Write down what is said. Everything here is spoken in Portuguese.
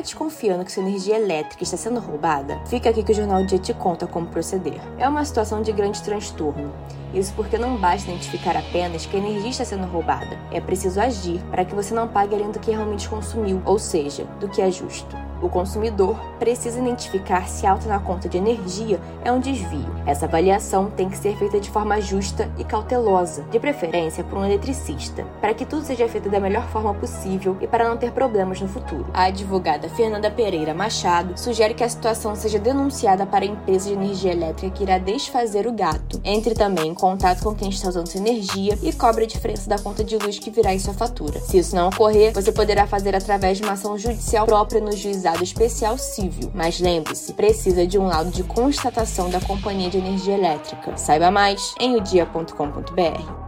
desconfiando que sua energia elétrica está sendo roubada, fica aqui que o Jornal Dia te conta como proceder. É uma situação de grande transtorno. Isso porque não basta identificar apenas que a energia está sendo roubada. É preciso agir para que você não pague além do que realmente consumiu, ou seja, do que é justo. O consumidor precisa identificar se alta na conta de energia é um desvio. Essa avaliação tem que ser feita de forma justa e cautelosa, de preferência por um eletricista, para que tudo seja feito da melhor forma possível e para não ter problemas no futuro. A advogada Fernanda Pereira Machado sugere que a situação seja denunciada para a empresa de energia elétrica que irá desfazer o gato. Entre também em contato com quem está usando sua energia e cobre a diferença da conta de luz que virá em sua fatura. Se isso não ocorrer, você poderá fazer através de uma ação judicial própria no juizado especial civil, mas lembre-se, precisa de um laudo de constatação da Companhia de Energia Elétrica. Saiba mais em odia.com.br.